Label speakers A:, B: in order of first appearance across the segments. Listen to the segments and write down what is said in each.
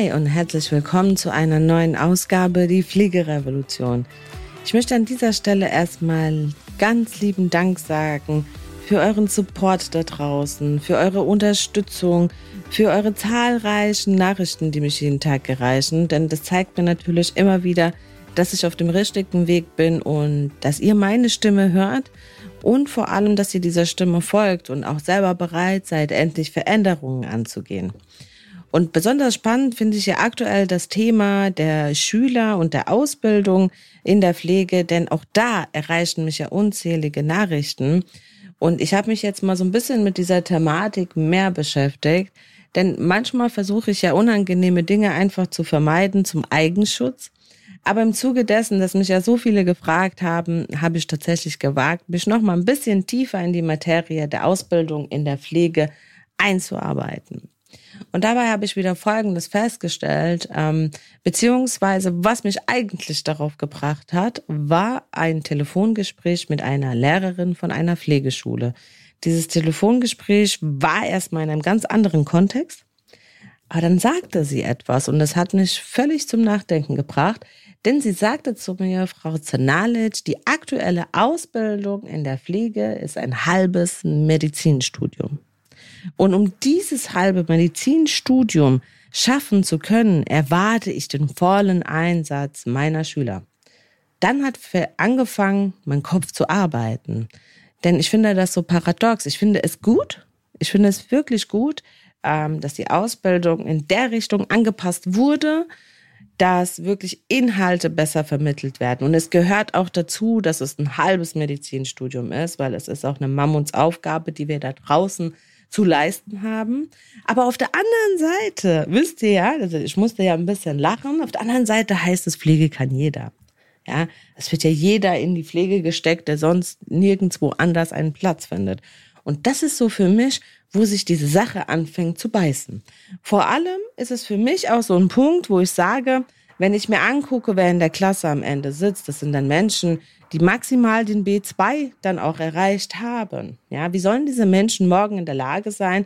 A: Hi und herzlich willkommen zu einer neuen Ausgabe Die Fliegerevolution. Ich möchte an dieser Stelle erstmal ganz lieben Dank sagen für euren Support da draußen, für eure Unterstützung, für eure zahlreichen Nachrichten, die mich jeden Tag erreichen, denn das zeigt mir natürlich immer wieder, dass ich auf dem richtigen Weg bin und dass ihr meine Stimme hört und vor allem, dass ihr dieser Stimme folgt und auch selber bereit seid, endlich Veränderungen anzugehen. Und besonders spannend finde ich ja aktuell das Thema der Schüler und der Ausbildung in der Pflege, denn auch da erreichen mich ja unzählige Nachrichten. Und ich habe mich jetzt mal so ein bisschen mit dieser Thematik mehr beschäftigt, denn manchmal versuche ich ja unangenehme Dinge einfach zu vermeiden zum Eigenschutz. Aber im Zuge dessen, dass mich ja so viele gefragt haben, habe ich tatsächlich gewagt, mich noch mal ein bisschen tiefer in die Materie der Ausbildung in der Pflege einzuarbeiten. Und dabei habe ich wieder Folgendes festgestellt, ähm, beziehungsweise was mich eigentlich darauf gebracht hat, war ein Telefongespräch mit einer Lehrerin von einer Pflegeschule. Dieses Telefongespräch war erstmal in einem ganz anderen Kontext, aber dann sagte sie etwas und das hat mich völlig zum Nachdenken gebracht, denn sie sagte zu mir, Frau Zanalic, die aktuelle Ausbildung in der Pflege ist ein halbes Medizinstudium. Und um dieses halbe Medizinstudium schaffen zu können, erwarte ich den vollen Einsatz meiner Schüler. Dann hat angefangen, mein Kopf zu arbeiten. Denn ich finde das so paradox. Ich finde es gut. Ich finde es wirklich gut, ähm, dass die Ausbildung in der Richtung angepasst wurde, dass wirklich Inhalte besser vermittelt werden. Und es gehört auch dazu, dass es ein halbes Medizinstudium ist, weil es ist auch eine Mammutsaufgabe, die wir da draußen zu leisten haben. Aber auf der anderen Seite, wisst ihr ja, also ich musste ja ein bisschen lachen, auf der anderen Seite heißt es, Pflege kann jeder. Ja, es wird ja jeder in die Pflege gesteckt, der sonst nirgendwo anders einen Platz findet. Und das ist so für mich, wo sich diese Sache anfängt zu beißen. Vor allem ist es für mich auch so ein Punkt, wo ich sage, wenn ich mir angucke, wer in der Klasse am Ende sitzt, das sind dann Menschen, die maximal den B2 dann auch erreicht haben. Ja, wie sollen diese Menschen morgen in der Lage sein,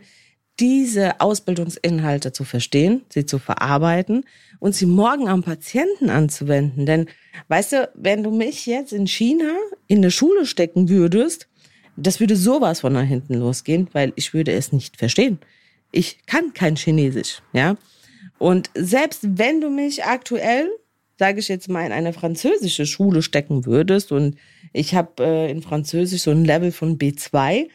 A: diese Ausbildungsinhalte zu verstehen, sie zu verarbeiten und sie morgen am Patienten anzuwenden? Denn, weißt du, wenn du mich jetzt in China in eine Schule stecken würdest, das würde sowas von nach hinten losgehen, weil ich würde es nicht verstehen. Ich kann kein Chinesisch, ja. Und selbst wenn du mich aktuell sage ich jetzt mal, in eine französische Schule stecken würdest und ich habe äh, in Französisch so ein Level von B2,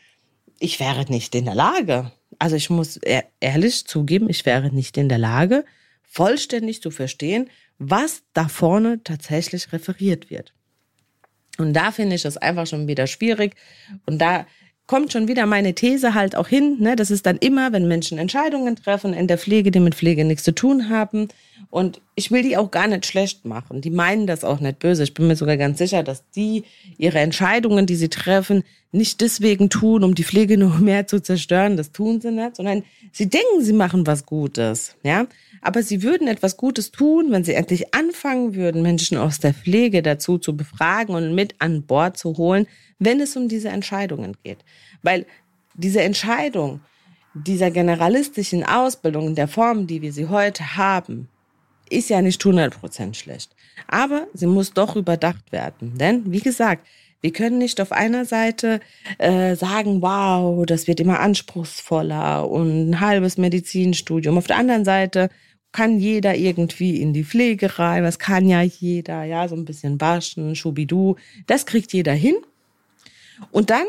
A: ich wäre nicht in der Lage. Also ich muss e ehrlich zugeben, ich wäre nicht in der Lage, vollständig zu verstehen, was da vorne tatsächlich referiert wird. Und da finde ich es einfach schon wieder schwierig. Und da kommt schon wieder meine These halt auch hin. Ne? Das ist dann immer, wenn Menschen Entscheidungen treffen in der Pflege, die mit Pflege nichts zu tun haben. Und ich will die auch gar nicht schlecht machen. Die meinen das auch nicht böse. Ich bin mir sogar ganz sicher, dass die ihre Entscheidungen, die sie treffen, nicht deswegen tun, um die Pflege noch mehr zu zerstören. Das tun sie nicht, sondern sie denken, sie machen was Gutes. Ja, aber sie würden etwas Gutes tun, wenn sie endlich anfangen würden, Menschen aus der Pflege dazu zu befragen und mit an Bord zu holen, wenn es um diese Entscheidungen geht. Weil diese Entscheidung dieser generalistischen Ausbildung in der Form, die wir sie heute haben, ist ja nicht 100% schlecht. Aber sie muss doch überdacht werden. Denn, wie gesagt, wir können nicht auf einer Seite äh, sagen, wow, das wird immer anspruchsvoller und ein halbes Medizinstudium. Auf der anderen Seite kann jeder irgendwie in die Pflegerei, was kann ja jeder, ja, so ein bisschen waschen, schubidu, das kriegt jeder hin. Und dann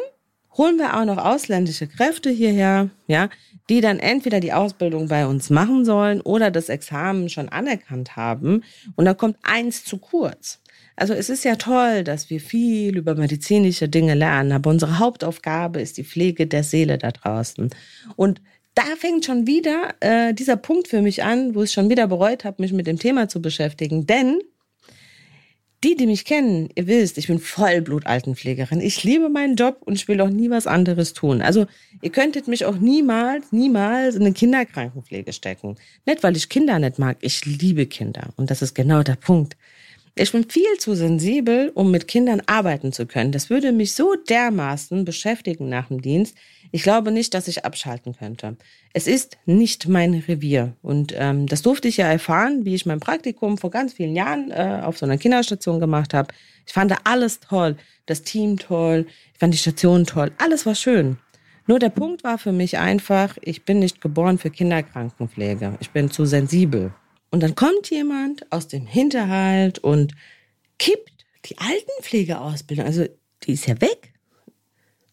A: holen wir auch noch ausländische Kräfte hierher, ja, die dann entweder die Ausbildung bei uns machen sollen oder das Examen schon anerkannt haben. Und da kommt eins zu kurz. Also es ist ja toll, dass wir viel über medizinische Dinge lernen, aber unsere Hauptaufgabe ist die Pflege der Seele da draußen. Und da fängt schon wieder äh, dieser Punkt für mich an, wo ich schon wieder bereut habe, mich mit dem Thema zu beschäftigen. Denn die, die mich kennen, ihr wisst, ich bin Vollblut-Altenpflegerin. Ich liebe meinen Job und ich will auch nie was anderes tun. Also ihr könntet mich auch niemals, niemals in eine Kinderkrankenpflege stecken. Nicht, weil ich Kinder nicht mag. Ich liebe Kinder. Und das ist genau der Punkt. Ich bin viel zu sensibel, um mit Kindern arbeiten zu können. Das würde mich so dermaßen beschäftigen nach dem Dienst. Ich glaube nicht, dass ich abschalten könnte. Es ist nicht mein Revier. Und ähm, das durfte ich ja erfahren, wie ich mein Praktikum vor ganz vielen Jahren äh, auf so einer Kinderstation gemacht habe. Ich fand alles toll. Das Team toll. Ich fand die Station toll. Alles war schön. Nur der Punkt war für mich einfach, ich bin nicht geboren für Kinderkrankenpflege. Ich bin zu sensibel. Und dann kommt jemand aus dem Hinterhalt und kippt die Altenpflegeausbildung. Also die ist ja weg.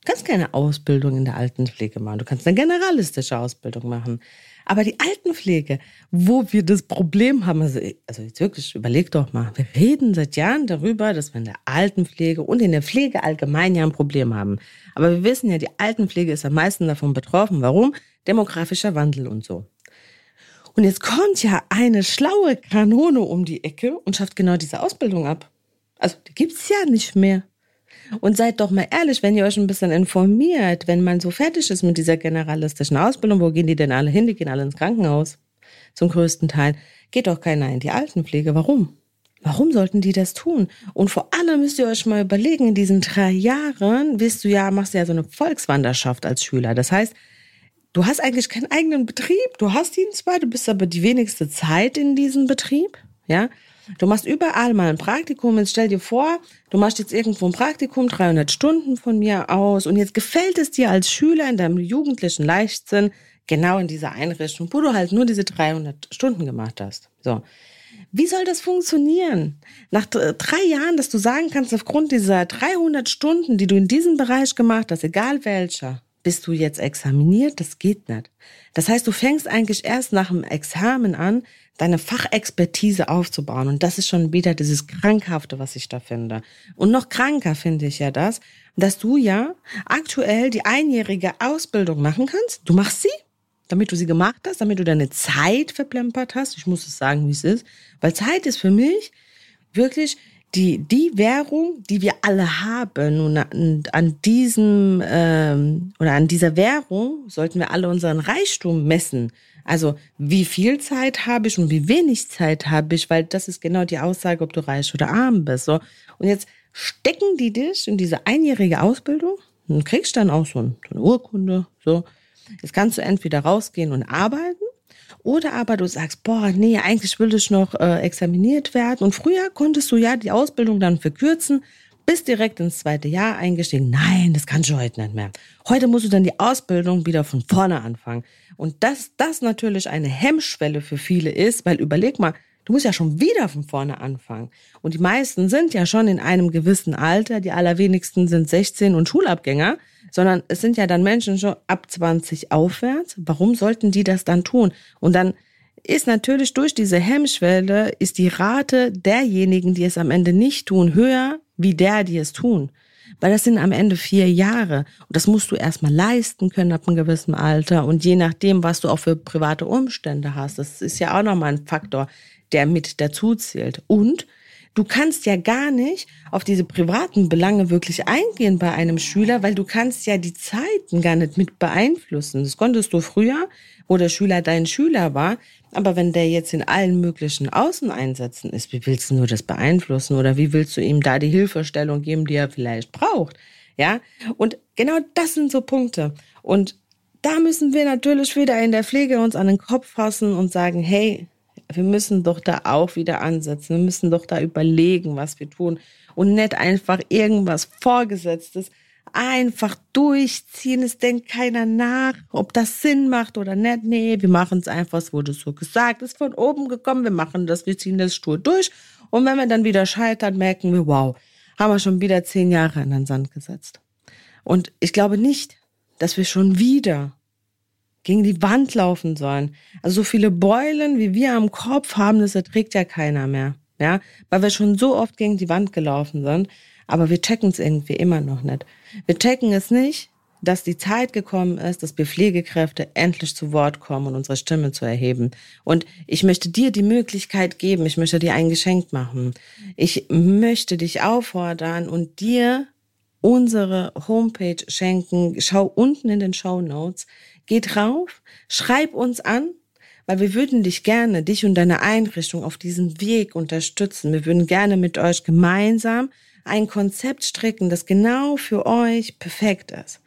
A: Kannst keine Ausbildung in der Altenpflege machen. Du kannst eine generalistische Ausbildung machen. Aber die Altenpflege, wo wir das Problem haben, also, also jetzt wirklich, überleg doch mal, wir reden seit Jahren darüber, dass wir in der Altenpflege und in der Pflege allgemein ja ein Problem haben. Aber wir wissen ja, die Altenpflege ist am meisten davon betroffen. Warum? Demografischer Wandel und so. Und jetzt kommt ja eine schlaue Kanone um die Ecke und schafft genau diese Ausbildung ab. Also, die gibt's ja nicht mehr. Und seid doch mal ehrlich, wenn ihr euch ein bisschen informiert, wenn man so fertig ist mit dieser generalistischen Ausbildung, wo gehen die denn alle hin? Die gehen alle ins Krankenhaus. Zum größten Teil. Geht doch keiner in die Altenpflege. Warum? Warum sollten die das tun? Und vor allem müsst ihr euch mal überlegen, in diesen drei Jahren wirst du ja, machst du ja so eine Volkswanderschaft als Schüler. Das heißt, du hast eigentlich keinen eigenen Betrieb. Du hast ihn zwar, du bist aber die wenigste Zeit in diesem Betrieb. Ja, Du machst überall mal ein Praktikum. Jetzt stell dir vor, du machst jetzt irgendwo ein Praktikum, 300 Stunden von mir aus. Und jetzt gefällt es dir als Schüler in deinem jugendlichen Leichtsinn genau in dieser Einrichtung, wo du halt nur diese 300 Stunden gemacht hast. So. Wie soll das funktionieren? Nach drei Jahren, dass du sagen kannst, aufgrund dieser 300 Stunden, die du in diesem Bereich gemacht hast, egal welcher, bist du jetzt examiniert? Das geht nicht. Das heißt, du fängst eigentlich erst nach dem Examen an, deine Fachexpertise aufzubauen. Und das ist schon wieder dieses Krankhafte, was ich da finde. Und noch kranker finde ich ja das, dass du ja aktuell die einjährige Ausbildung machen kannst. Du machst sie, damit du sie gemacht hast, damit du deine Zeit verplempert hast. Ich muss es sagen, wie es ist. Weil Zeit ist für mich wirklich die, die Währung, die wir alle haben. Und an, diesem ähm, oder an dieser Währung sollten wir alle unseren Reichtum messen. Also wie viel Zeit habe ich und wie wenig Zeit habe ich, weil das ist genau die Aussage, ob du reich oder arm bist. So. Und jetzt stecken die dich in diese einjährige Ausbildung und kriegst dann auch so, eine Urkunde. So. Jetzt kannst du entweder rausgehen und arbeiten oder aber du sagst, boah, nee, eigentlich will ich noch äh, examiniert werden. Und früher konntest du ja die Ausbildung dann verkürzen, bist direkt ins zweite Jahr eingestiegen. Nein, das kannst du heute nicht mehr. Heute musst du dann die Ausbildung wieder von vorne anfangen. Und dass das natürlich eine Hemmschwelle für viele ist, weil überleg mal, du musst ja schon wieder von vorne anfangen. Und die meisten sind ja schon in einem gewissen Alter, die allerwenigsten sind 16 und Schulabgänger, sondern es sind ja dann Menschen schon ab 20 aufwärts. Warum sollten die das dann tun? Und dann ist natürlich durch diese Hemmschwelle, ist die Rate derjenigen, die es am Ende nicht tun, höher wie der, die es tun. Weil das sind am Ende vier Jahre. Und das musst du erstmal leisten können ab einem gewissen Alter. Und je nachdem, was du auch für private Umstände hast, das ist ja auch nochmal ein Faktor, der mit dazu zählt. Und du kannst ja gar nicht auf diese privaten Belange wirklich eingehen bei einem Schüler, weil du kannst ja die Zeiten gar nicht mit beeinflussen. Das konntest du früher, wo der Schüler dein Schüler war. Aber wenn der jetzt in allen möglichen Außeneinsätzen ist, wie willst du nur das beeinflussen oder wie willst du ihm da die Hilfestellung geben, die er vielleicht braucht? Ja, und genau das sind so Punkte. Und da müssen wir natürlich wieder in der Pflege uns an den Kopf fassen und sagen, hey, wir müssen doch da auch wieder ansetzen. Wir müssen doch da überlegen, was wir tun und nicht einfach irgendwas Vorgesetztes einfach durchziehen. Es denkt keiner nach, ob das Sinn macht oder nicht. Nee, wir machen es einfach, es wurde so gesagt, es ist von oben gekommen, wir machen das, wir ziehen das stur durch. Und wenn wir dann wieder scheitern, merken wir, wow, haben wir schon wieder zehn Jahre in den Sand gesetzt. Und ich glaube nicht, dass wir schon wieder gegen die Wand laufen sollen. Also so viele Beulen, wie wir am Kopf haben, das erträgt ja keiner mehr. Ja, weil wir schon so oft gegen die Wand gelaufen sind. Aber wir checken es irgendwie immer noch nicht. Wir checken es nicht, dass die Zeit gekommen ist, dass wir Pflegekräfte endlich zu Wort kommen und unsere Stimme zu erheben. Und ich möchte dir die Möglichkeit geben, ich möchte dir ein Geschenk machen. Ich möchte dich auffordern und dir unsere Homepage schenken. Schau unten in den Show Notes. Geh drauf, schreib uns an weil wir würden dich gerne, dich und deine Einrichtung auf diesem Weg unterstützen. Wir würden gerne mit euch gemeinsam ein Konzept stricken, das genau für euch perfekt ist.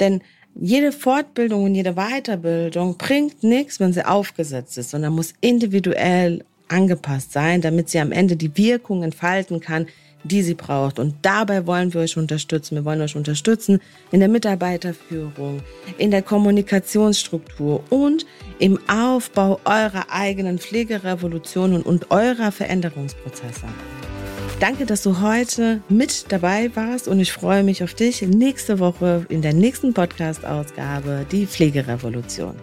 A: Denn jede Fortbildung und jede Weiterbildung bringt nichts, wenn sie aufgesetzt ist, sondern muss individuell angepasst sein, damit sie am Ende die Wirkung entfalten kann, die sie braucht. Und dabei wollen wir euch unterstützen. Wir wollen euch unterstützen in der Mitarbeiterführung, in der Kommunikationsstruktur und im Aufbau eurer eigenen Pflegerevolutionen und eurer Veränderungsprozesse. Danke, dass du heute mit dabei warst und ich freue mich auf dich nächste Woche in der nächsten Podcast-Ausgabe, die Pflegerevolution.